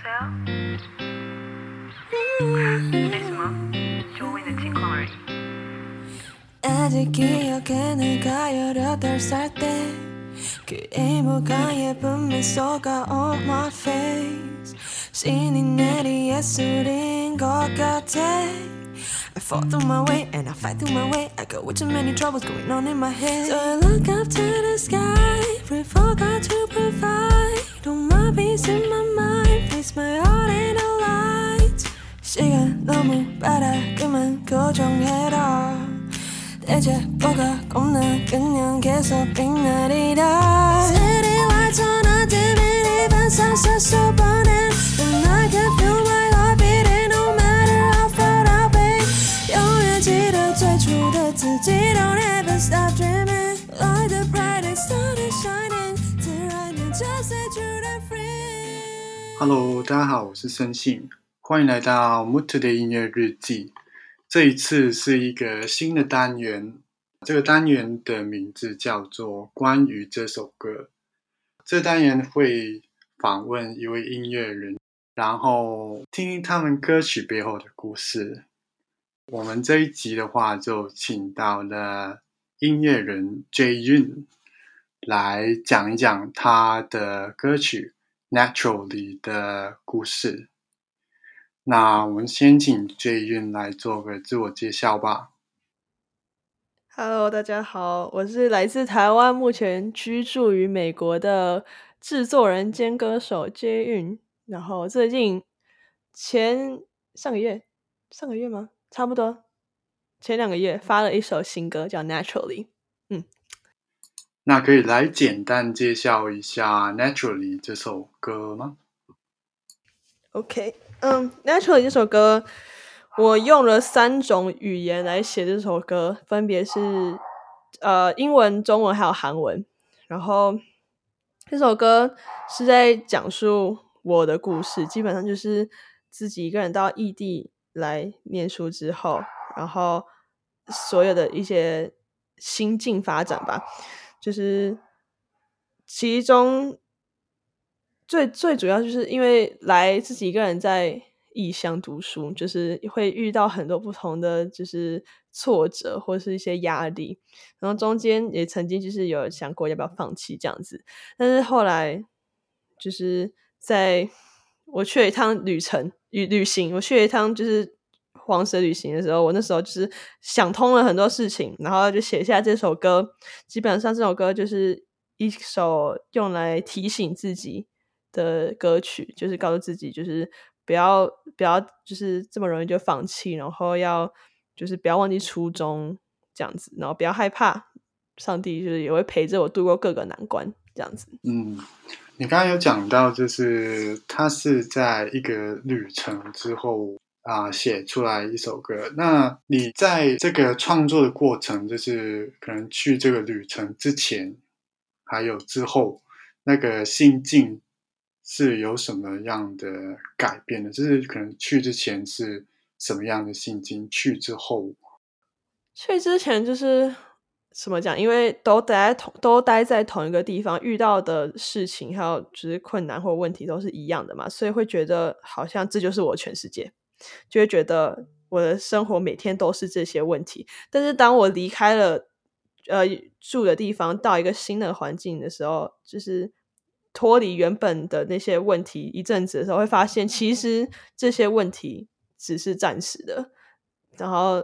여보세요? 네, 스마. 좋고 있는 칭광을. 아직 기억해 내가 열여덟 살때그 이모가 예쁜 미소가 on my face 신이 내리 예술인 것 같아 I fall through my way and I fight through my way I got way too many troubles going on in my head So I look up to the sky Pray for God to provide All my peace in my mind Place my heart in the light 시간 너무 그만 고정해라 대체 뭐가 겁나 그냥 계속 빛나리라 City lights on a dimly 반사사 쏟아 Hello，大家好，我是申信，欢迎来到 Mut 的音乐日记。这一次是一个新的单元，这个单元的名字叫做《关于这首歌》。这单元会访问一位音乐人，然后听听他们歌曲背后的故事。我们这一集的话，就请到了音乐人 J Yun 来讲一讲他的歌曲《Naturally》的故事。那我们先请 J 运来做个自我介绍吧。Hello，大家好，我是来自台湾，目前居住于美国的制作人兼歌手 J 韵。然后最近前上个月，上个月吗？差不多前两个月发了一首新歌，叫《Naturally》。那可以来简单介绍一下《Naturally》这首歌吗？OK，嗯，《Naturally》这首歌，我用了三种语言来写这首歌，分别是呃英文、中文还有韩文。然后这首歌是在讲述我的故事，基本上就是自己一个人到异地来念书之后，然后所有的一些心境发展吧，就是其中最最主要就是因为来自己一个人在异乡读书，就是会遇到很多不同的就是挫折或是一些压力，然后中间也曾经就是有想过要不要放弃这样子，但是后来就是在我去了一趟旅程旅旅行，我去了一趟就是黄石旅行的时候，我那时候就是想通了很多事情，然后就写下这首歌。基本上这首歌就是一首用来提醒自己的歌曲，就是告诉自己，就是不要不要就是这么容易就放弃，然后要就是不要忘记初衷这样子，然后不要害怕，上帝就是也会陪着我度过各个难关这样子。嗯，你刚刚有讲到，就是他是在一个旅程之后啊、写出来一首歌。那你在这个创作的过程，就是可能去这个旅程之前，还有之后，那个心境是有什么样的改变的？就是可能去之前是什么样的心境，去之后，去之前就是怎么讲？因为都待同都待在同一个地方，遇到的事情还有就是困难或问题都是一样的嘛，所以会觉得好像这就是我全世界，就会觉得我的生活每天都是这些问题。但是当我离开了呃住的地方，到一个新的环境的时候，就是脱离原本的那些问题一阵子的时候，会发现其实这些问题只是暂时的。然后，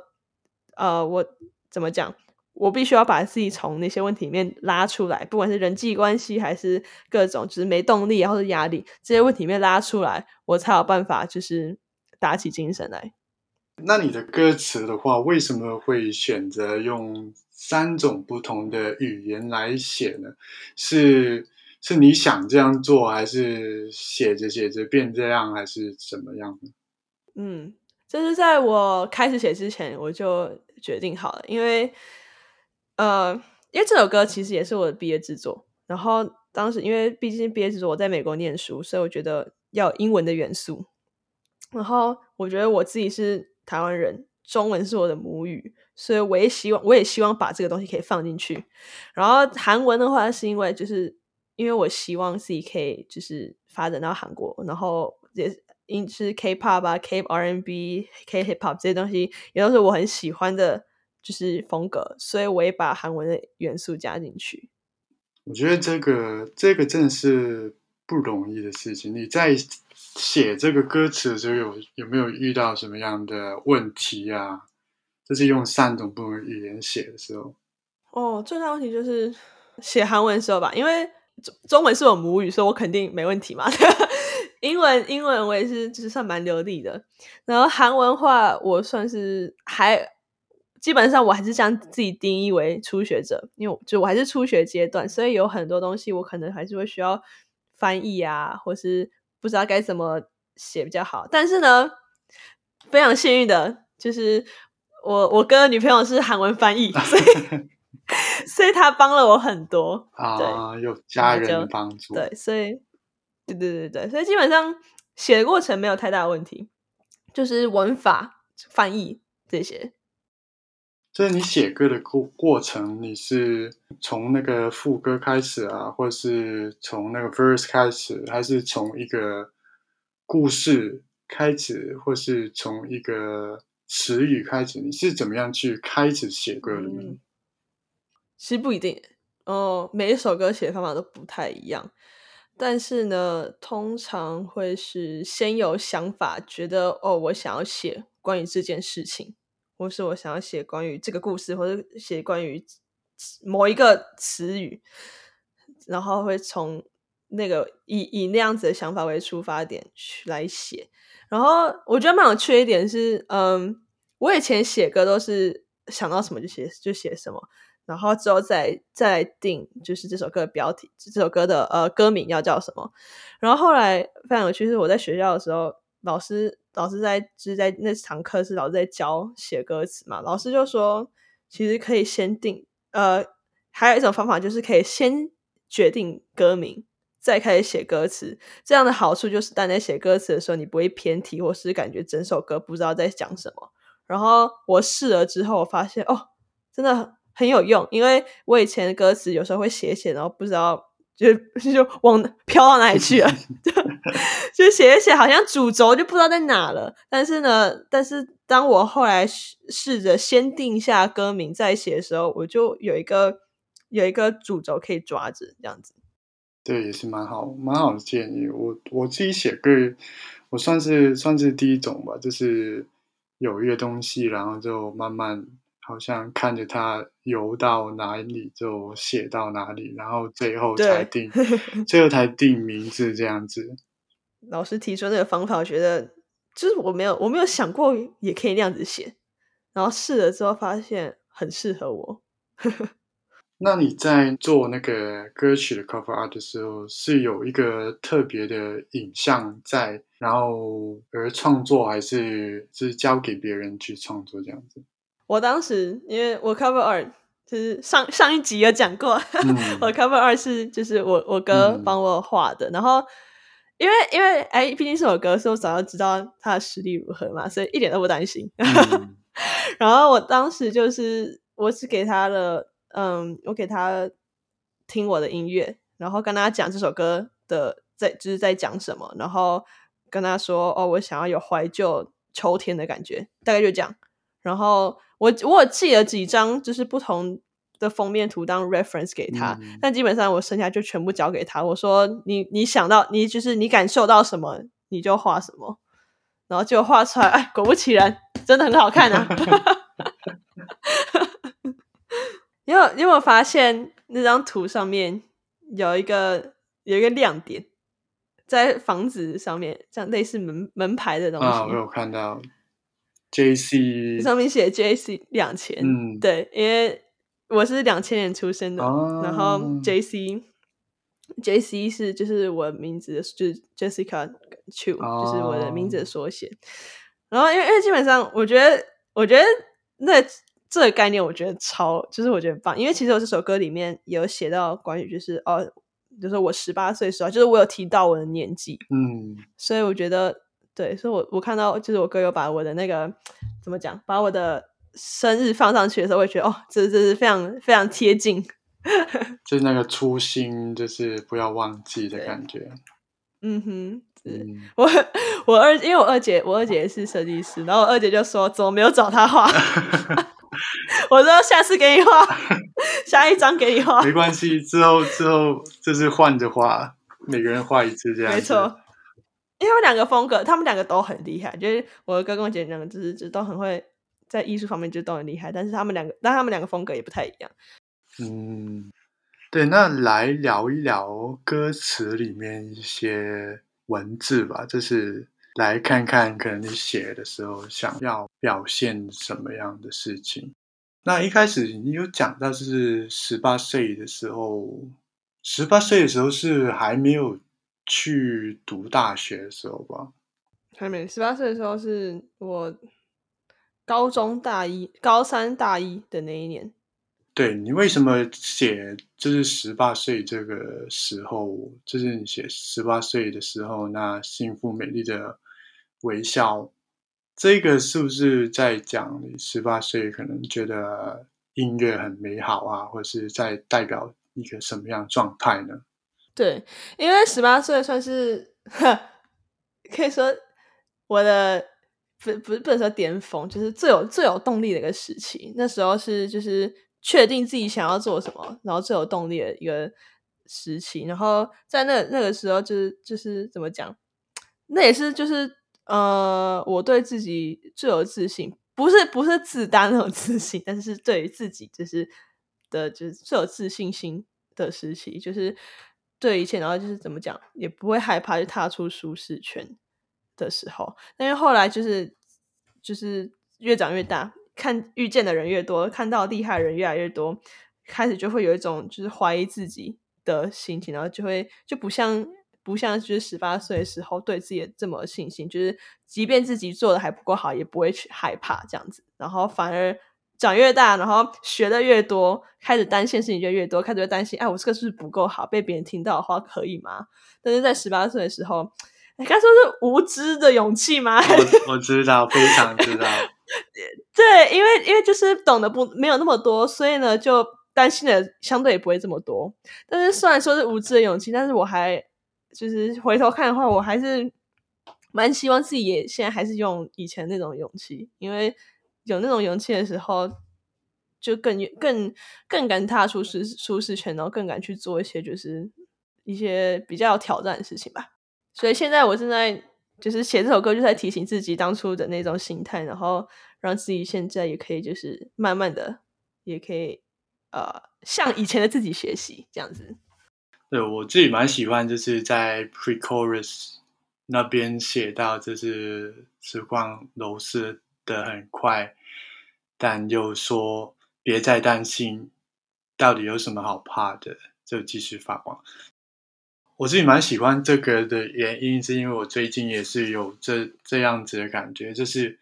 呃，我怎么讲？我必须要把自己从那些问题里面拉出来，不管是人际关系还是各种就是没动力，或者压力这些问题里面拉出来，我才有办法就是打起精神来。那你的歌词的话，为什么会选择用三种不同的语言来写呢？是是你想这样做，还是写着写着变这样，还是怎么样呢？嗯，这是在我开始写之前我就决定好了，因为呃，因为这首歌其实也是我的毕业制作，然后当时因为毕竟毕业制作我在美国念书，所以我觉得要有英文的元素，然后我觉得我自己是台湾人，中文是我的母语，所以我也希望我也希望把这个东西可以放进去。然后韩文的话，是因为就是因为我希望自己可以就是发展到韩国，然后也是音是 K-pop 啊、K R&B、K hip hop 这些东西，也都是我很喜欢的，就是风格，所以我也把韩文的元素加进去。我觉得这个这个真的是不容易的事情。你在写这个歌词的时候，有有没有遇到什么样的问题啊？就是用三种不同的语言写的时候，哦，最大问题就是写韩文的时候吧，因为中中文是我母语，所以我肯定没问题嘛。英文英文我也是，就是算蛮流利的。然后韩文话，我算是还基本上我还是将自己定义为初学者，因为就我还是初学阶段，所以有很多东西我可能还是会需要翻译啊，或是不知道该怎么写比较好。但是呢，非常幸运的就是。我我哥女朋友是韩文翻译，所以 所以他帮了我很多啊，有家人帮助，对，所以对对对对，所以基本上写的过程没有太大的问题，就是文法、翻译这些。就是你写歌的过过程，你是从那个副歌开始啊，或是从那个 verse 开始，还是从一个故事开始，或是从一个？词语开始，你是怎么样去开始写歌的呢？其实不一定哦，每一首歌写的方法都不太一样。但是呢，通常会是先有想法，觉得哦，我想要写关于这件事情，或是我想要写关于这个故事，或者写关于某一个词语，然后会从那个以以那样子的想法为出发点去来写。然后我觉得蛮有趣的一点是，嗯，我以前写歌都是想到什么就写就写什么，然后之后再再定就是这首歌的标题，这首歌的呃歌名要叫什么。然后后来非常有趣是我在学校的时候，老师老师在就是在那堂课是老师在教写歌词嘛，老师就说其实可以先定，呃，还有一种方法就是可以先决定歌名。再开始写歌词，这样的好处就是，当在写歌词的时候，你不会偏题，或是感觉整首歌不知道在讲什么。然后我试了之后，我发现哦，真的很有用。因为我以前的歌词有时候会写写，然后不知道就 就往飘到哪里去了，就就写一写，好像主轴就不知道在哪了。但是呢，但是当我后来试着先定下歌名再写的时候，我就有一个有一个主轴可以抓着，这样子。对，也是蛮好，蛮好的建议。我我自己写歌，我算是算是第一种吧，就是有一个东西，然后就慢慢好像看着它游到哪里就写到哪里，然后最后才定，最后才定名字这样子。老师提出那个方法，我觉得就是我没有我没有想过也可以那样子写，然后试了之后发现很适合我。那你在做那个歌曲的 cover art 的时候，是有一个特别的影像在，然后而创作，还是是交给别人去创作这样子？我当时因为我 cover art 就是上上一集有讲过，我 cover art 是就是我我哥帮我画的，然后因为因为哎，毕竟是我哥，所以我早就知道他的实力如何嘛，所以一点都不担心。然后我当时就是我只给他了。嗯，我给他听我的音乐，然后跟他讲这首歌的在就是在讲什么，然后跟他说哦，我想要有怀旧秋天的感觉，大概就这样。然后我我寄了几张就是不同的封面图当 reference 给他，但基本上我剩下就全部交给他。我说你你想到你就是你感受到什么你就画什么，然后就画出来，哎，果不其然，真的很好看啊。你有你有没有发现那张图上面有一个有一个亮点，在房子上面，像类似门门牌的东西。啊，我有看到，J C 上面写 J C 两千。嗯，对，因为我是两千年出生的，然后 J C J C 是就是我名字，就是 Jessica Chu，就是我的名字的缩写。然后因为因为基本上，我觉得我觉得那。这个概念我觉得超，就是我觉得棒，因为其实我这首歌里面有写到关于就是哦，就是我十八岁时候，就是我有提到我的年纪，嗯，所以我觉得对，所以我我看到就是我哥有把我的那个怎么讲，把我的生日放上去的时候，会觉得哦，这这是非常非常贴近，就是那个初心，就是不要忘记的感觉。嗯哼，我我二，因为我二姐，我二姐是设计师，然后我二姐就说怎么没有找她画？我说下次给你画，下一张给你画。没关系，之后之后就是换着画，每个人画一次这样子。没错，因为他们两个风格，他们两个都很厉害。就是我的哥跟我姐两个，就是就都很会在艺术方面就都很厉害，但是他们两个，但他们两个风格也不太一样。嗯，对，那来聊一聊歌词里面一些文字吧，就是来看看可能你写的时候想要表现什么样的事情。那一开始你有讲到，就是十八岁的时候，十八岁的时候是还没有去读大学的时候吧？还没十八岁的时候是我高中大一、高三大一的那一年。对你为什么写就是十八岁这个时候，就是你写十八岁的时候，那幸福美丽的微笑，这个是不是在讲你十八岁可能觉得音乐很美好啊，或者是在代表一个什么样的状态呢？对，因为十八岁算是 可以说我的不不是不能说巅峰，就是最有最有动力的一个时期。那时候是就是确定自己想要做什么，然后最有动力的一个时期。然后在那那个时候，就是就是怎么讲，那也是就是呃，我对自己最有自信，不是不是自大那种自信，但是对于自己就是的，就是最有自信心的时期，就是对一切，然后就是怎么讲，也不会害怕去踏出舒适圈的时候。但是后来就是就是越长越大，看遇见的人越多，看到厉害的人越来越多，开始就会有一种就是怀疑自己的心情，然后就会就不像不像就是十八岁的时候对自己这么有信心，就是即便自己做的还不够好，也不会去害怕这样子，然后反而。长越大，然后学的越多，开始担心事情就越多，开始会担心，哎，我这个是不是不够好？被别人听到的话可以吗？但是在十八岁的时候，该说是无知的勇气吗？我我知道，非常知道。对，因为因为就是懂得不没有那么多，所以呢，就担心的相对也不会这么多。但是虽然说是无知的勇气，但是我还就是回头看的话，我还是蛮希望自己也现在还是用以前那种勇气，因为。有那种勇气的时候，就更更更敢踏出舒舒适圈，然后更敢去做一些就是一些比较有挑战的事情吧。所以现在我正在就是写这首歌，就在提醒自己当初的那种心态，然后让自己现在也可以就是慢慢的也可以呃向以前的自己学习这样子。对我自己蛮喜欢，就是在 pre chorus 那边写到，就是时光流逝的很快。但又说别再担心，到底有什么好怕的？就继续发光。我自己蛮喜欢这个的原因，是因为我最近也是有这这样子的感觉，就是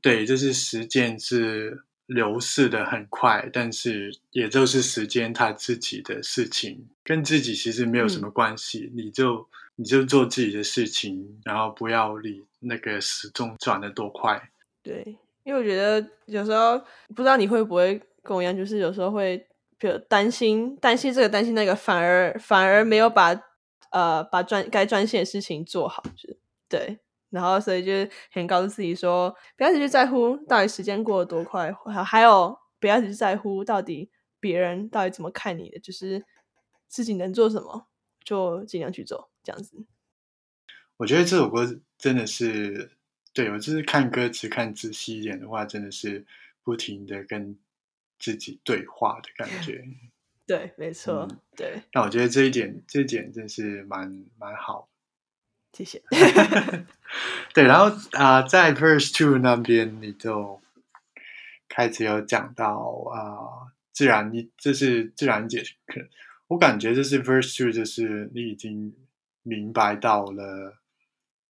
对，就是时间是流逝的很快，但是也就是时间它自己的事情，跟自己其实没有什么关系。你就你就做自己的事情，然后不要理那个时钟转的多快。对。因为我觉得有时候不知道你会不会跟我一样，就是有时候会比如担心担心这个担心那个，反而反而没有把呃把专该专心的事情做好，就对。然后所以就很告诉自己说，不要只去在乎到底时间过得多快，还有不要只去在乎到底别人到底怎么看你的，就是自己能做什么就尽量去做，这样子。我觉得这首歌真的是。对我就是看歌词看仔细一点的话，真的是不停的跟自己对话的感觉。对，没错，对。那我觉得这一点，这一点真是蛮蛮好。谢谢。对，然后啊，在 Verse Two 那边，你就开始有讲到啊，自然你这是自然解可我感觉这是 Verse Two，就是你已经明白到了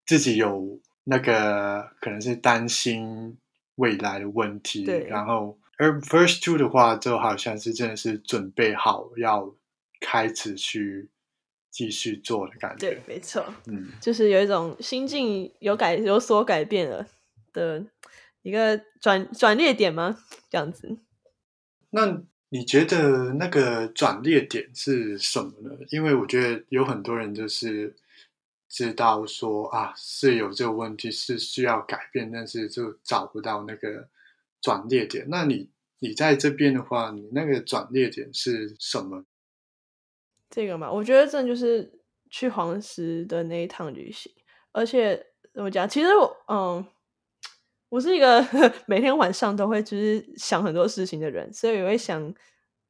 自己有。那个可能是担心未来的问题，然后而 First Two 的话，就好像是真的是准备好要开始去继续做的感觉。对，没错，嗯，就是有一种心境有改有所改变了的一个转转捩点吗？这样子？那你觉得那个转捩点是什么呢？因为我觉得有很多人就是知道说啊是有这个问题是需要改变，但是就找不到那个转捩点。那你你在这边的话，你那个转捩点是什么？这个嘛，我觉得真的就是去黄石的那一趟旅行，而且怎么讲？其实我嗯，我是一个 每天晚上都会就是想很多事情的人，所以我会想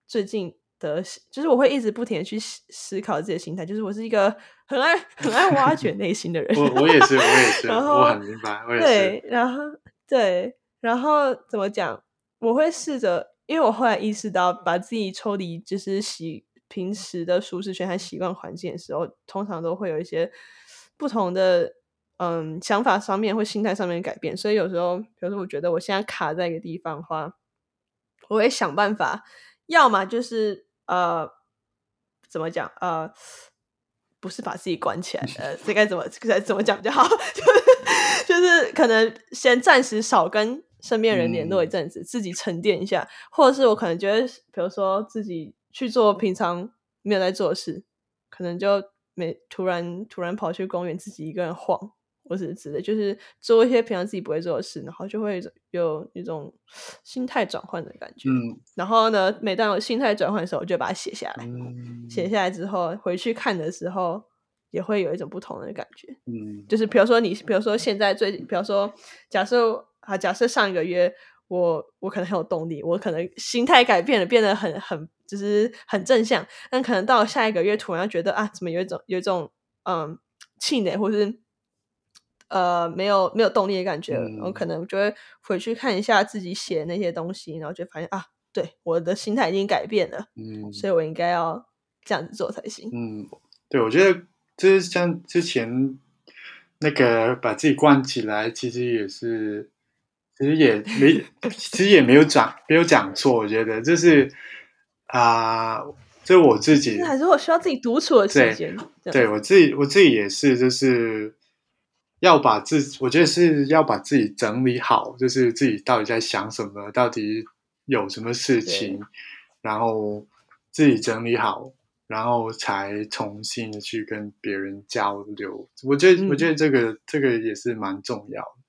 最近的，就是我会一直不停的去思思考自己的心态，就是我是一个很爱 很爱挖掘内心的人。我我也是，我也是，我很明白，我也对，，然后对，然后怎么讲？我会试着，因为我后来意识到，把自己抽离就是习平时的舒适圈和习惯环境的时候，通常都会有一些不同的嗯想法上面或心态上面改变。所以有时候，比如说我觉得我现在卡在一个地方的话，我会想办法，要么就是呃怎么讲呃。不是把自己关起来，呃，这该怎么该怎么讲比较好？就是就是可能先暂时少跟身边人联络一阵子，自己沉淀一下，或者是我可能觉得，比如说自己去做平常没有在做的事，可能就没突然突然跑去公园自己一个人晃，或是之类，就是做一些平常自己不会做的事，然后就会有一种心态转换的感觉。嗯然后呢，每当有心态转换的时候，我就把它写下来。嗯，写下来之后，回去看的时候，也会有一种不同的感觉。嗯就是比如说你，比如说现在最，比如说假设啊，假设上一个月我我可能很有动力，我可能心态改变了，变得很很就是很正向，但可能到下一个月突然觉得啊，怎么有一种有一种嗯气馁，或是呃没有没有动力的感觉了，我嗯可能就会回去看一下自己写的那些东西，然后就发现啊，对，我的心态已经改变了，嗯所以我应该要这样子做才行。嗯，对，我觉得就是像之前那个把自己关起来，其实也是，其实也没，其实也没有讲没有讲错，我觉得就是啊，这、我自己还是我需要自己独处的时间。对我自己，我自己也是，就是要把自，我觉得是要把自己整理好，就是自己到底在想什么，到底有什么事情，然后自己整理好，然后才重新的去跟别人交流。我觉得，嗯我觉得这个这个也是蛮重要的。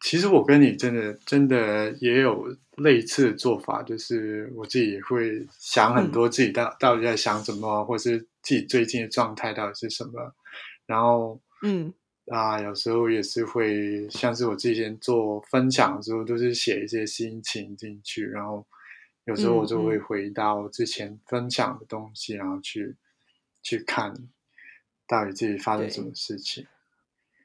其实我跟你真的真的也有类似的做法，就是我自己也会想很多自己到、到底在想什么，或是自己最近的状态到底是什么，然后嗯。啊，有时候也是会像是我之前做分享的时候，都是写一些心情进去，然后有时候我就会回到之前分享的东西，然后去去看到底自己发生什么事情。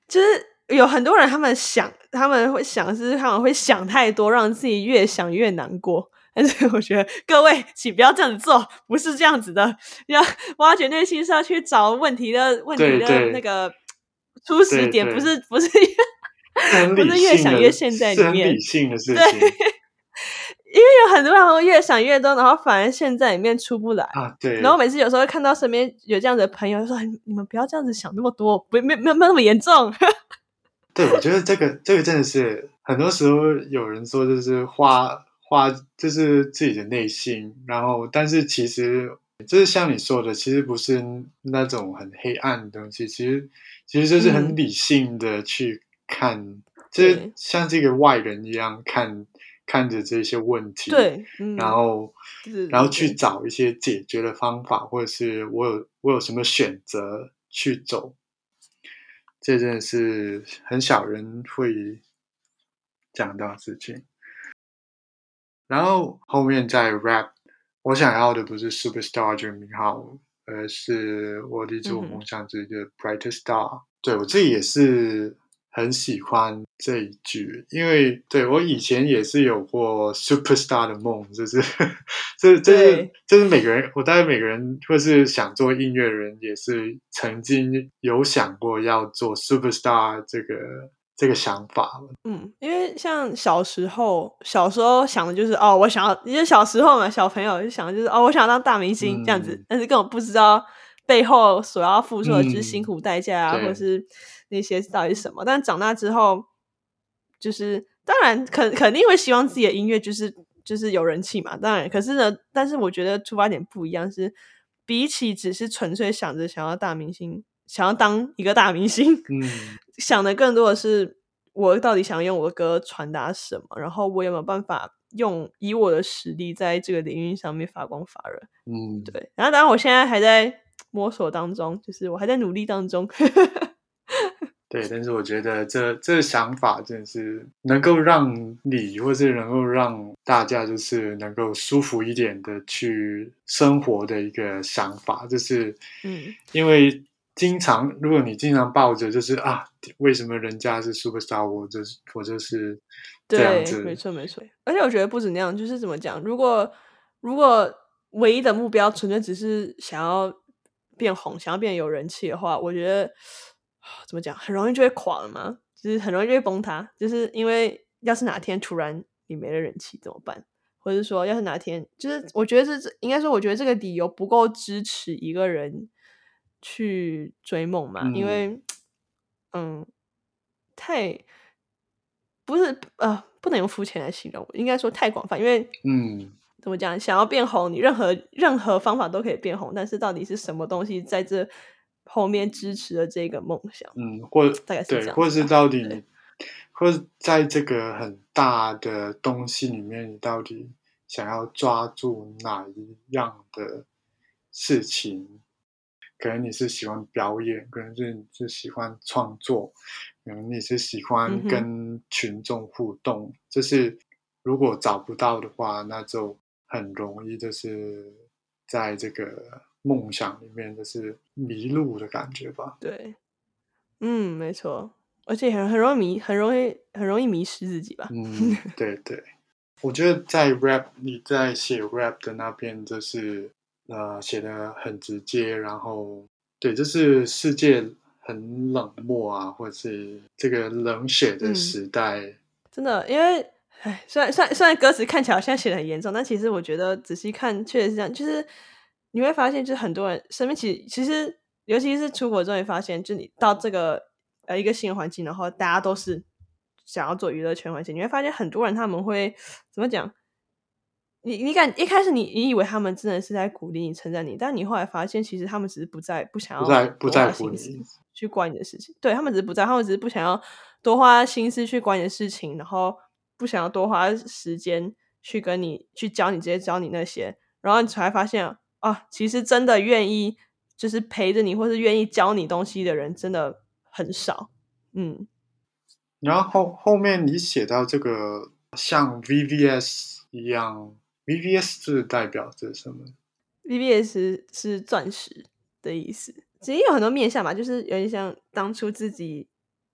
就是有很多人，他们想，他们会想是他们会想太多，让自己越想越难过。但是我觉得各位，请不要这样子做，不是这样子的。要挖掘内心是要去找问题的问题的那个 初始点，不是 不是不是越想越陷在里面理。性的事对情 因为有很多人会越想越多，然后反而陷在里面出不来。啊，对。然后每次有时候看到身边有这样的朋友，就说哎你们不要这样子想那么多，不没没有没有那么严重。对，我觉得这个这个真的是很多时候有人说就是花花就是自己的内心，然后但是其实就是像你说的，其实不是那种很黑暗的东西，其实其实就是很嗯。理性的去看，就是像这个外人一样看看着这些问题，，对，嗯，然后然后去找一些解决的方法，或者是我有我有什么选择去走，这真的是很少人会讲到的事情。然后后面再 rap，我想要的不是 superstar 这个名号，而是我立志我梦想这个 brighter star。对我自己也是很喜欢这一句，因为对我以前也是有过 superstar 的梦，就是 这这是对。这是每个人，我大概每个人或是想做音乐人，也是曾经有想过要做 superstar 这个这个想法。嗯，因为像小时候，小时候想的就是哦，我想要，因为小时候嘛，小朋友就想的就是哦，我想要当大明星、这样子嗯，但是根本不知道背后所要付出的就是辛嗯苦代价啊，对。或者是那些到底是什么。但长大之后，就是当然肯肯定会希望自己的音乐就是就是有人气嘛，当然，可是呢，但是我觉得出发点不一样是，比起只是纯粹想着想要大明星。想要当一个大明星，嗯 想的更多的是我到底想用我的歌传达什么，然后我有没有办法用以我的实力在这个领域上面发光发热。嗯，对，然后当然我现在还在摸索当中，就是我还在努力当中。对，但是我觉得这这个想法真的是能够让你，或是能够让大家，就是能够舒服一点的去生活的一个想法，就是，嗯，因为经常如果你经常抱着就是啊，为什么人家是 super star，我就是我就是这样对，子，没错没错。而且我觉得不止那样，就是怎么讲，如果如果唯一的目标纯粹只是想要变红，想要变有人气的话，我觉得怎么讲，很容易就会垮了嘛，就是很容易就会崩塌。就是因为要是哪天突然你没了人气怎么办？或者说，要是哪天，就是我觉得这这应该说，我觉得这个理由不够支持一个人去追梦嘛，因嗯为嗯，太不是呃，不能用肤浅来形容，应该说太广泛，因为嗯怎么讲，想要变红，你任何任何方法都可以变红，但是到底是什么东西在这后面支持的这个梦想？嗯，或大概是这对，或是到底你，或是在这个很大的东西里面，你到底想要抓住哪一样的事情？可能你是喜欢表演，可能是你是喜欢创作，可能你是喜欢跟群众互动。就是如果找不到的话，那就很容易就是在这个梦想里面就是迷路的感觉吧。对，嗯，没错，而且很很容易迷，很容易很容易迷失自己吧。嗯，对对，我觉得在 rap 你在写 rap 的那边，就是呃写的很直接，然后对，就是世界很冷漠啊，或者是这个冷血的嗯。时代，真的，因为唉，虽然虽然虽然歌词看起来好像写的很严重，但其实我觉得仔细看确实是这样，就是你会发现，就是很多人身边其实其实尤其是出国之后，你发现，就你到这个呃一个新的环境，然后大家都是想要做娱乐圈环境，你会发现很多人他们会怎么讲？你你感一开始你你以为他们真的是在鼓励你、称赞你，但你后来发现，其实他们只是不在不想要不在不多在乎花心去管你的事情，对他们只是不在，他们只是不想要多花心思去管你的事情，然后不想要多花时间去跟你去教你这些教你那些，然后你才发现啊，其实真的愿意就是陪着你或是愿意教你东西的人真的很少，嗯。然后后后面你写到这个像 VVS 一样，VVS 是代表着什么？VVS 是钻石的意思，其实有很多面向吧，就是有点像当初自己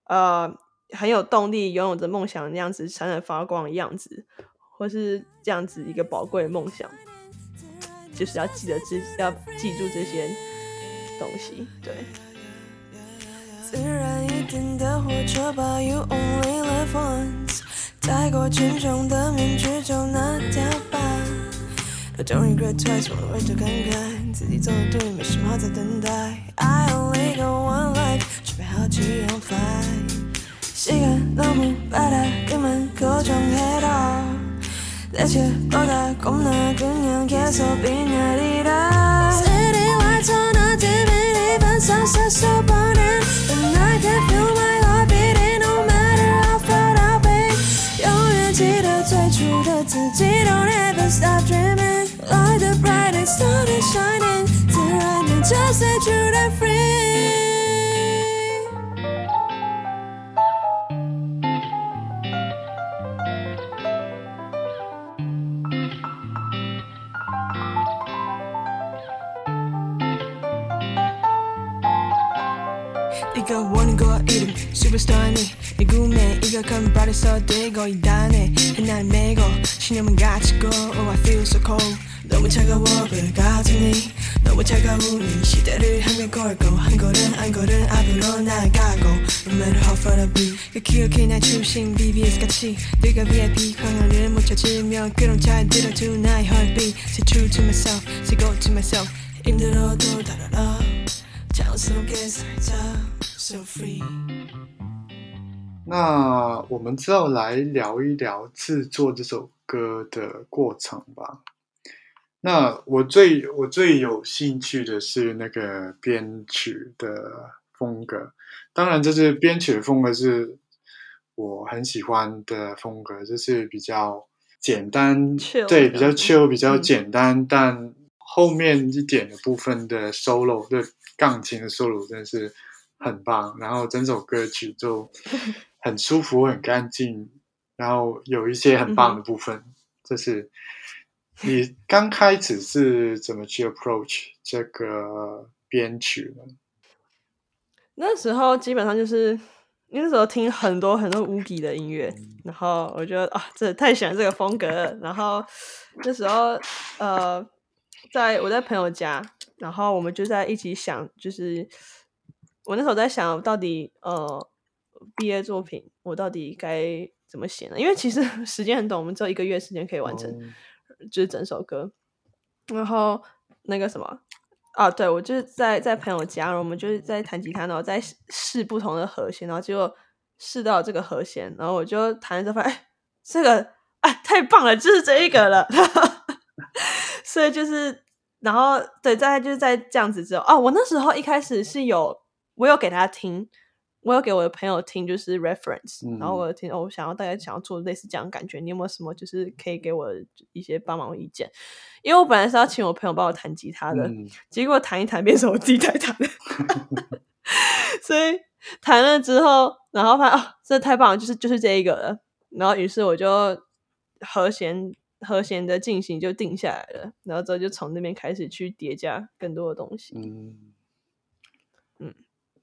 呃很有动力，拥有着梦想那样子闪闪发光的样子，或是这样子一个宝贵的梦想，就是要记得这要记住这些东西对自然一点的吧 you only live once 过沉重的面具就拿掉吧 don't regret twice 我自己做的对没什么在等待 i only go one like 准备好 fight 膝盖 대체 떠날 겁나 그냥 계속 빙하리라. Citywide 전화 때문에 반사 샀어 신념은 가지고 Oh I feel so cold 너무 차가워 불가증이 너무 차가운 이 시대를 향해 걸고 한 걸음 한 걸음 앞으로 나아가고 No matter how far I be 그 기억이 날 중심 BBS 같이 네가 VIP 광활을 못 찾으면 그럼 잘 들어줘 나의 heartbeat Say true to myself Say go to myself 힘들어도 달아라 자연스럽게 살자 So free 那我们之后来聊一聊制作这首歌的过程吧。那我最我最有兴趣的是那个编曲的风格。当然，这是编曲的风格是我很喜欢的风格，就是比较简单 Chill 对，比较 chill，比较嗯简单，但后面一点的部分的 solo 的钢琴的 solo 真的是很棒，然后整首歌曲就很舒服、很干净，然后有一些很棒的部分，这是你刚开始是怎么去 approach 这个编曲呢？那时候基本上就是那时候听很多很多乌比的音乐，然后我觉得啊，这太喜欢这个风格了。然后那时候呃，在我在朋友家，然后我们就在一起想，就是我那时候在想到底呃毕业作品我到底该怎么写呢？因为其实 时间很短，我们只有一个月时间可以完成。哦就是整首歌。然后那个什么啊，对我就是在在朋友家，然后我们就是在弹吉他，然后在试试不同的和弦，然后结果试到这个和弦，然后我就弹的时候发现，哎，这个哎太棒了，就是这一个了。所以就是，然后对，再就是在这样子之后，哦，我那时候一开始是有我有给他听。我有给我的朋友听，就是 reference，、然后嗯。我有听，哦，我想要大家想要做类似这样的感觉，你有没有什么就是可以给我一些帮忙意见？因为我本来是要请我朋友帮我弹吉他的，嗯。结果弹一弹变成我自己在弹，所以弹了之后，然后发现哦，这太棒了，就是就是这一个了，然后于是我就和弦和弦的进行就定下来了，然后之后就从那边开始去叠加更多的东西。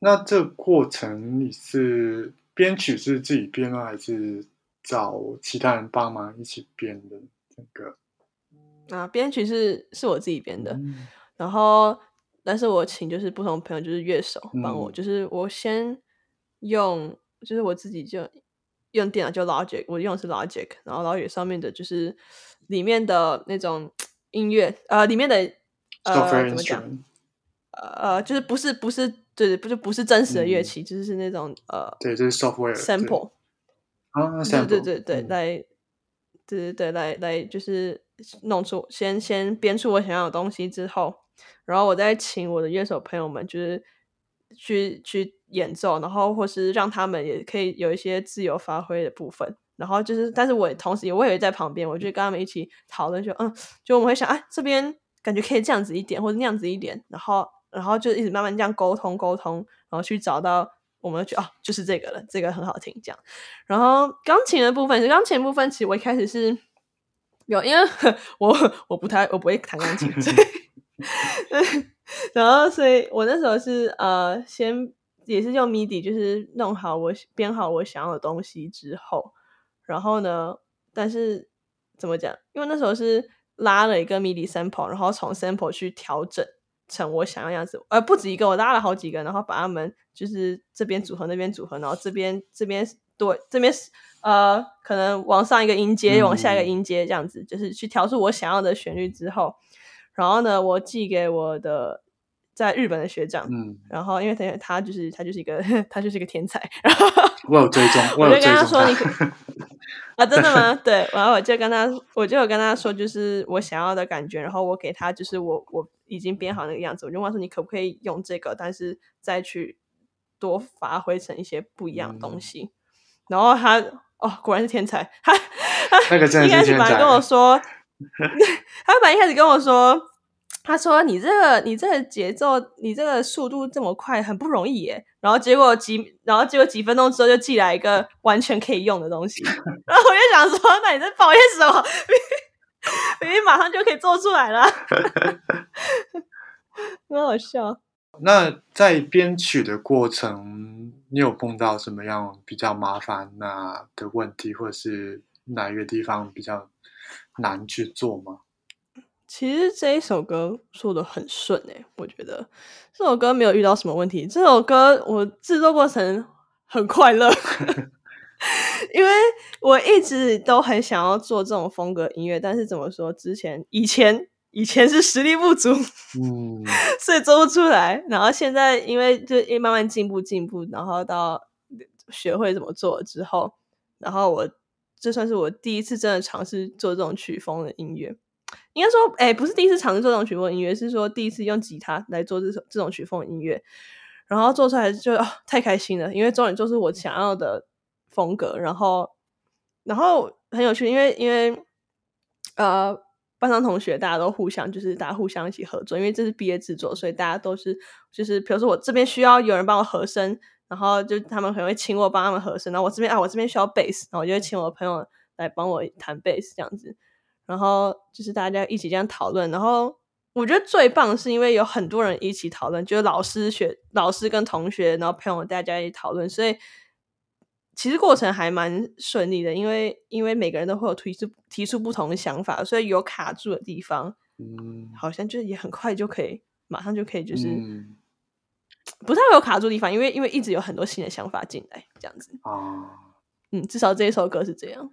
那这过程你是编曲是自己编吗？还是找其他人帮忙一起编的？这个啊，编曲是是我自己编的，嗯然后但是我请就是不同朋友，就是乐手帮我，嗯就是我先用，就是我自己就用电脑就 Logic，我用的是 Logic，然后 Logic 上面的就是里面的那种音乐，呃，里面的呃怎么讲？呃，就是不是不是对，不就不是真实的乐嗯。器，就是是那种呃对，就是 software sample 啊对，sample，对对对，嗯。来，对对对，来来就是弄出先先编出我想要的东西之后，然后我再请我的乐手朋友们就是去去演奏，然后或是让他们也可以有一些自由发挥的部分。然后就是，但是我同时也我也在旁边，我就跟他们一起讨论，就嗯，就我们会想，哎，这边感觉可以这样子一点，或者那样子一点，然后然后就一直慢慢这样沟通沟通，然后去找到我们就哦，就是这个了，这个很好听，这样。然后钢琴的部分，钢琴部分其实我一开始是有，因为 我我不太我不会弹钢琴，所以 对，然后所以我那时候是呃先也是用 MIDI，就是弄好我编好我想要的东西之后，然后呢，但是怎么讲？因为那时候是拉了一个 MIDI sample，然后从 sample 去调整成我想要样子，呃，不止一个，我拉了好几个，然后把他们就是这边组合那边组合，然后这边这边对这边呃可能往上一个音阶，往下一个嗯。音阶这样子，就是去调出我想要的旋律之后，然后呢，我寄给我的在日本的学长，嗯，然后因为他他就是他就是一个 他就是一个天才，然后我有追踪，我就跟有追踪他说你可 啊，真的吗？对，然后我就跟他，我就有跟他说，就是我想要的感觉，然后我给他，就是我我已经编好那个样子，我就问他说，你可不可以用这个，但是再去多发挥成一些不一样的东嗯西。然后他哦，果然是天才，他那个真的一开是天才始本来跟我说，他本来一开始跟我说，他说你这个你这个节奏，你这个速度这么快，很不容易耶。然后结果几，然后结果几分钟之后就寄来一个完全可以用的东西，然后我就想说，那你在抱怨什么？明明马上就可以做出来了，很好笑。那在编曲的过程，你有碰到什么样比较麻烦那的问题，或者是哪一个地方比较难去做吗？其实这一首歌做的很顺诶、我觉得这首歌没有遇到什么问题。这首歌我制作过程很快乐 因为我一直都很想要做这种风格音乐，但是怎么说，之前以前以前是实力不足，嗯 所以做不出来。然后现在因为就一慢慢进步进步，然后到学会怎么做之后，然后我这算是我第一次真的尝试做这种曲风的音乐。应该说，哎、不是第一次尝试这种曲风音乐，是说第一次用吉他来做这首这种曲风音乐。然后做出来就、太开心了，因为终于做出我想要的风格，然后然后很有趣，因为因为呃班上同学大家都互相就是大家互相一起合作，因为这是毕业制作，所以大家都是就是比如说我这边需要有人帮我和声，然后就他们可能会请我帮他们和声，然后我这边啊我这边需要贝斯，然后我就会请我的朋友来帮我弹贝斯这样子，然后就是大家一起这样讨论，然后我觉得最棒是因为有很多人一起讨论，就是老师学老师跟同学，然后朋友大家一起讨论，所以其实过程还蛮顺利的，因为因为每个人都会有提出提出不同的想法，所以有卡住的地方，嗯。好像就是也很快就可以，马上就可以就是、嗯。不太会有卡住的地方，因为因为一直有很多新的想法进来，这样子，啊。嗯，至少这一首歌是这样，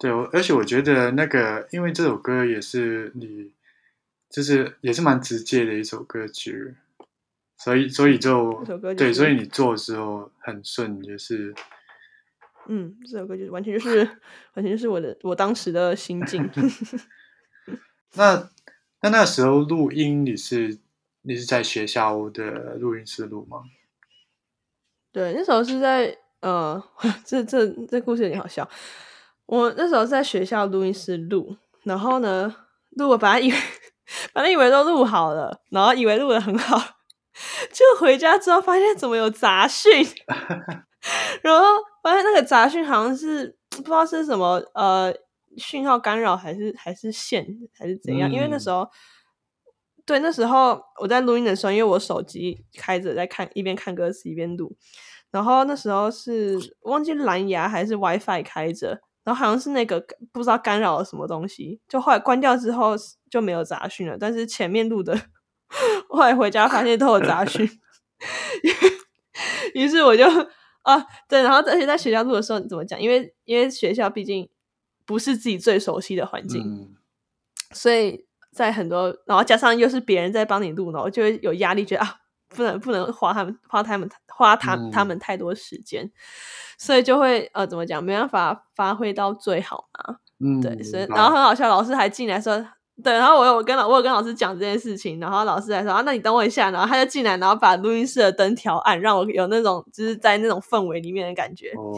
对，我而且我觉得那个，因为这首歌也是你，就是也是蛮直接的一首歌曲，所以所以就对，所以你做的时候很顺，就是嗯，这首歌就是完全就是完全就是我的我当时的心境。那那那时候录音你是你是在学校的录音室录吗？对，那时候是在呃，这这这故事有点好笑。我那时候在学校录音室录，然后呢，录我本来以为本来以为都录好了，然后以为录的很好，就回家之后发现怎么有杂讯，然后发现那个杂讯好像是不知道是什么呃讯号干扰还是还是线还是怎样，因为那时候。对，那时候我在录音的时候，因为我手机开着在看，一边看歌词一边录。然后那时候是忘记蓝牙还是 WiFi 开着，然后好像是那个不知道干扰了什么东西，就后来关掉之后就没有杂讯了。但是前面录的，后来回家发现都有杂讯，于是我就啊对，然后而且在学校录的时候怎么讲？因为因为学校毕竟不是自己最熟悉的环境，嗯所以在很多，然后加上又是别人在帮你录，然后就会有压力，觉得啊，不能不能花他们花他们花他嗯他们太多时间，所以就会呃怎么讲，没办法发挥到最好嘛。嗯，对，所以然后很好笑，老师还进来说。对，然后我有跟老我有跟老师讲这件事情，然后老师还说啊，那你等我一下，然后他就进来，然后把录音室的灯调暗，让我有那种就是在那种氛围里面的感觉。哦，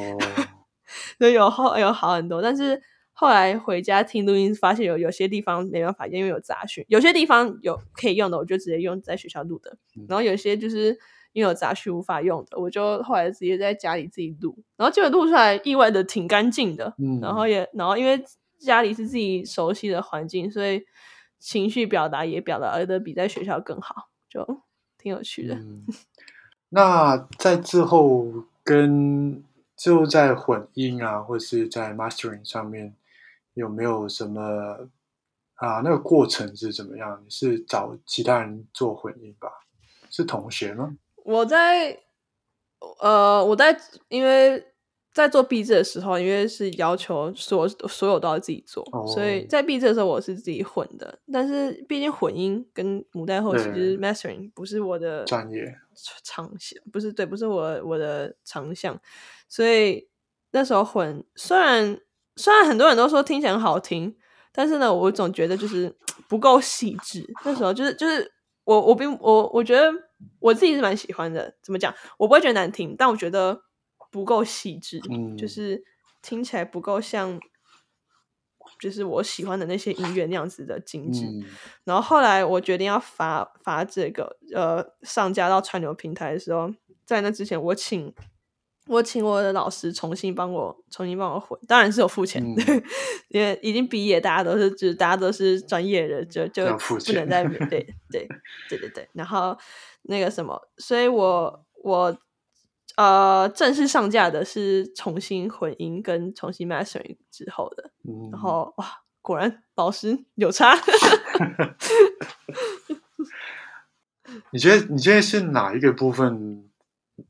所以有好有好很多，但是后来回家听录音，发现有有些地方没办法，因为有杂讯；有些地方有可以用的，我就直接用在学校录的。嗯然后有些就是因为有杂讯无法用的，我就后来直接在家里自己录，然后结果录出来意外的挺干净的。嗯然后也然后因为家里是自己熟悉的环境，所以情绪表达也表达的比在学校更好，就挺有趣的。嗯，那在之后跟就在混音啊，或是在 mastering 上面有没有什么啊？那个过程是怎么样？你是找其他人做混音吧？是同学吗？我在呃，我在因为在做毕制的时候，因为是要求所所有都要自己做，所以哦在毕制的时候我是自己混的。但是毕竟混音跟母带后期就是 mastering 不是我的专业长项，不是对，不是我我的长项，所以那时候混虽然虽然很多人都说听起来很好听，但是呢，我总觉得就是 不够细致。那时候就是就是我我并我我觉得我自己是蛮喜欢的。怎么讲？我不会觉得难听，但我觉得不够细致，嗯就是听起来不够像，就是我喜欢的那些音乐那样子的精致。嗯然后后来我决定要发发这个呃上架到串流平台的时候，在那之前我请我请我的老师重新帮我重新帮我混，当然是有付钱的，嗯因为已经毕业，大家都是就是大家都是专业人，就就不能再 对对对对对对，然后那个什么，所以我我。呃，正式上架的是重新混音跟重新 mastering 之后的，嗯，然后哇，果然老师有差。你觉得你觉得是哪一个部分？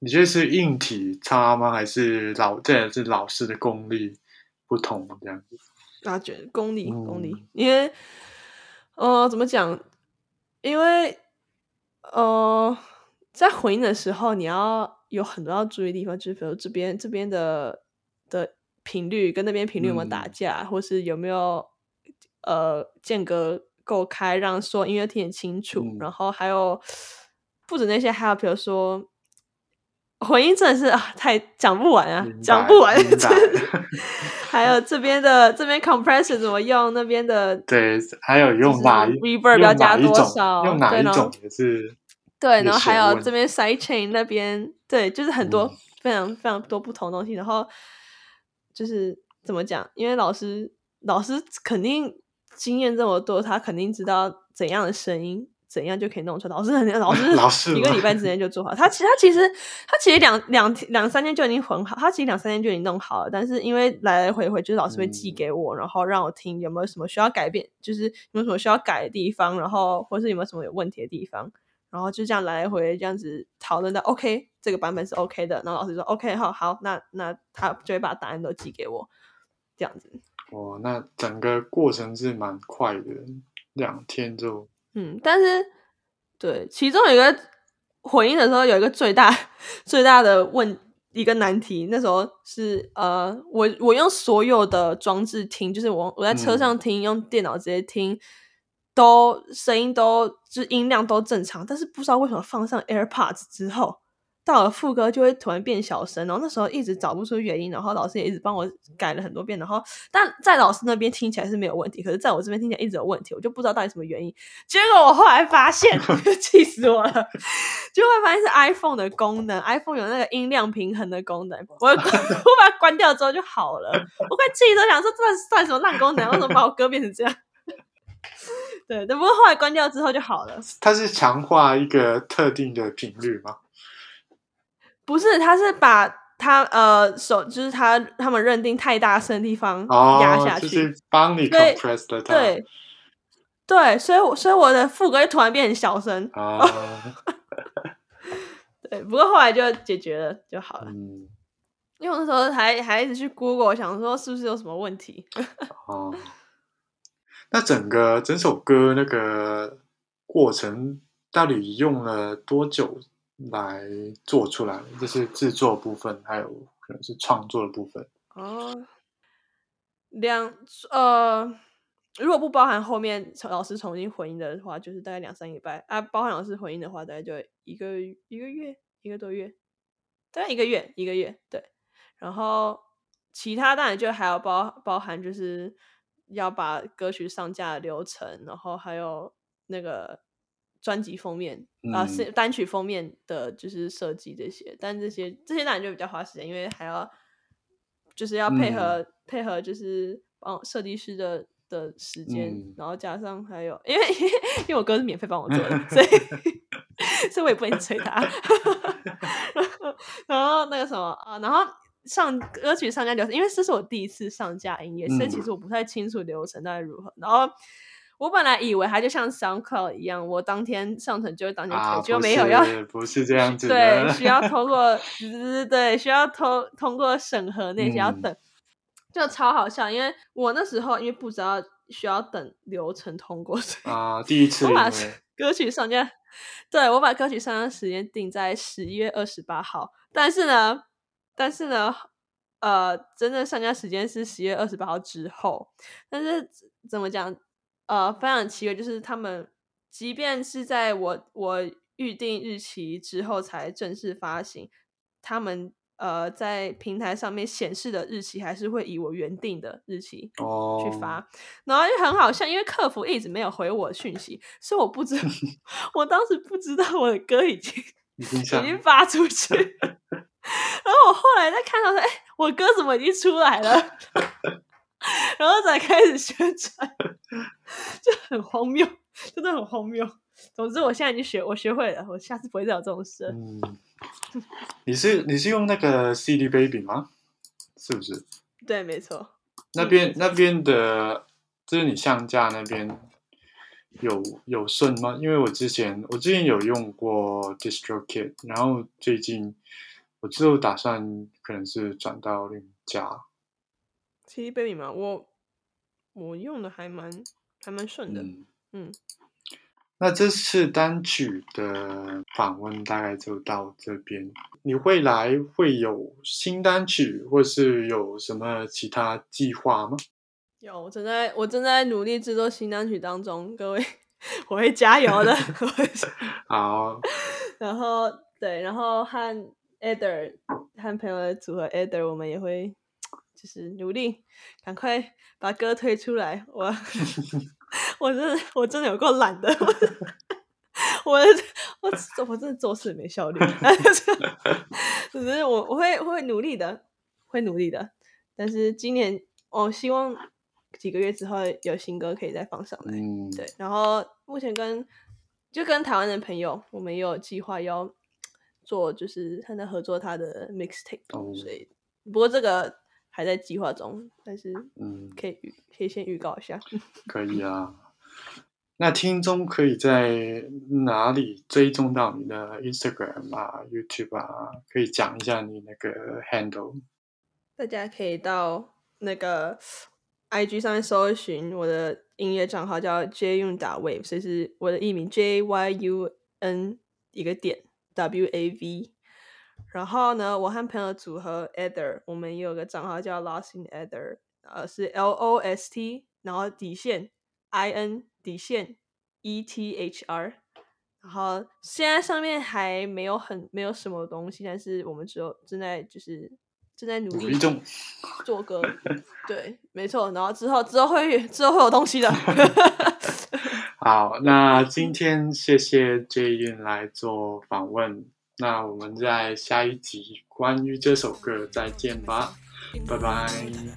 你觉得是硬体差吗？还是老这也是老师的功力不同这样子？啊，觉得功力功力嗯，因为呃，怎么讲？因为呃，在回应的时候，你要有很多要注意的地方，就是比如这边这边的的频率跟那边频率有没有打嗯架，或是有没有呃间隔够开，让说音乐听得清楚。嗯然后还有不止那些，还有比如说混音真的是啊，太讲不完啊讲不完。还有这边的这边 compressor 怎么用，那边的对，还有用哪一 reverb 用要加多少用哪一种也是对，然后还有这边 side chain 那边，对，就是很多、嗯非常非常多不同的东西。然后就是怎么讲？因为老师老师肯定经验这么多，他肯定知道怎样的声音怎样就可以弄出来。老师很老师老师一个礼拜之内就做好。他其他其实他其实两两天两三天就已经混好，他其实两三天就已经弄好了。但是因为来来回回，就是老师会寄嗯给我，然后让我听有没有什么需要改变，就是有没有什么需要改的地方，然后或是有没有什么有问题的地方。然后就这样来回这样子讨论到 OK 这个版本是 OK 的，然后老师说 OK 好好，那那他就会把答案都寄给我，这样子。哦，那整个过程是蛮快的，两天就嗯，但是对，其中有一个混音的时候有一个最大 最大的问一个难题，那时候是呃，我我用所有的装置听，就是我我在车嗯上听，用电脑直接听，都声音都就是音量都正常，但是不知道为什么放上 AirPods 之后。到了副歌就会突然变小声，然后那时候一直找不出原因，然后老师也一直帮我改了很多遍，然后但在老师那边听起来是没有问题，可是在我这边听起来一直有问题，我就不知道到底什么原因。结果我后来发现，气死我了，就会发现是 iPhone 的功能，iPhone 有那个音量平衡的功能，我 我把它关掉之后就好了。我快气都想说，这算什么烂功能？为什么把我歌变成这样？对，但不过后来关掉之后就好了。它是强化一个特定的频率吗？不是，他是把他呃手，就是他他们认定太大声的地方哦，压下去，就是帮你 compress 的它。对对，所以我所以我的副歌就突然变很小声，啊，对，不过后来就解决了就好了。嗯，因为我那时候还还一直去 Google 想说是不是有什么问题，哦，那整个整首歌那个过程到底用了多久来做出来？就是制作部分，还有可能是创作的部分。哦，两呃，如果不包含后面老师重新混音的话，就是大概两三礼拜啊；包含老师混音的话，大概就一个一个月，一个多月，大概一个月，一个月对。然后其他当然就还要包包含，就是要把歌曲上架的流程，然后还有那个专辑封面啊，是、嗯单曲封面的，就是设计这些。但这些这些当然就比较花时间，因为还要就是要配合、配合，就是帮设计师的的时间，嗯然后加上还有，因为 因为我哥是免费帮我做的，所以 所以我也不能催他。然后那个什么啊，然后上歌曲上架流程，因为这是我第一次上架音乐，所以其嗯实我不太清楚流程大概如何。然后我本来以为它就像 SoundCloud 一样，我当天上传就会当天推，啊，结果不没有要是不是这样子的，对，需要通过，对需要通通过审核那些要嗯等，就超好笑。因为我那时候因为不知道需要等流程通过，啊，第一次我把 歌曲上架，对我把歌曲上架时间定在十一月二十八号，但是呢，但是呢，呃，真正上架时间是十月二十八号之后。但是怎么讲？呃，非常奇怪，就是他们即便是在我我预定日期之后才正式发行，他们呃在平台上面显示的日期还是会以我原定的日期哦去发，然后就很好笑，因为客服一直没有回我讯息，所以我不知 我当时不知道我的歌已经已经已经发出去，然后我后来再看到说，哎、我歌怎么已经出来了？然后才开始宣传，就很荒谬，真的很荒谬。总之，我现在已经学，我学会了，我下次不会再有这种事。嗯，你是你是用那个 CD Baby 吗？是不是？对，没错。那边那边的，就是你上架那边有有顺吗？因为我之前我之前有用过 DistroKid，然后最近我之后打算可能是转到另一家。CD Baby 嘛，我我用的还蛮还蛮顺的。嗯嗯那这次单曲的访问大概就到这边。你未来会有新单曲，或是有什么其他计划吗？有，我正在我正在努力制作新单曲当中，各位，我会加油的。好，然后对，然后和 Eder 和朋友的组合 Eder，我们也会就是努力，赶快把歌推出来。我 我真的我真的有够懒的，我 我我真的做事没效率，只是我我会会努力的，会努力的。但是今年我希望几个月之后有新歌可以再放上来。嗯，对，然后目前跟就跟台湾的朋友，我们也有计划要做，就是和他合作他的 mixtape，、哦所以不过这个还在计划中，但是嗯，可以预可以先预告一下。可以啊。那听众可以在哪里追踪到你的 Instagram 啊、YouTube 啊？可以讲一下你那个 handle。大家可以到那个 IG 上面搜寻我的音乐账号叫 J 用打 Wave，所以是我的艺名 J Y U N 一个点 W A V。然后呢，我和朋友组合 Ether，我们也有个账号叫 Lost in Ether，呃是 L O S T，然后底线 I N 底线 E T H R。然后现在上面还没有很没有什么东西，但是我们只有正在就是正在努力中做歌，对，没错。然后之后之后会之后会有东西的。好，那今天谢谢 J 韵来做访问。那我们在下一集关于这首歌再见吧，拜拜。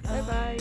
拜拜。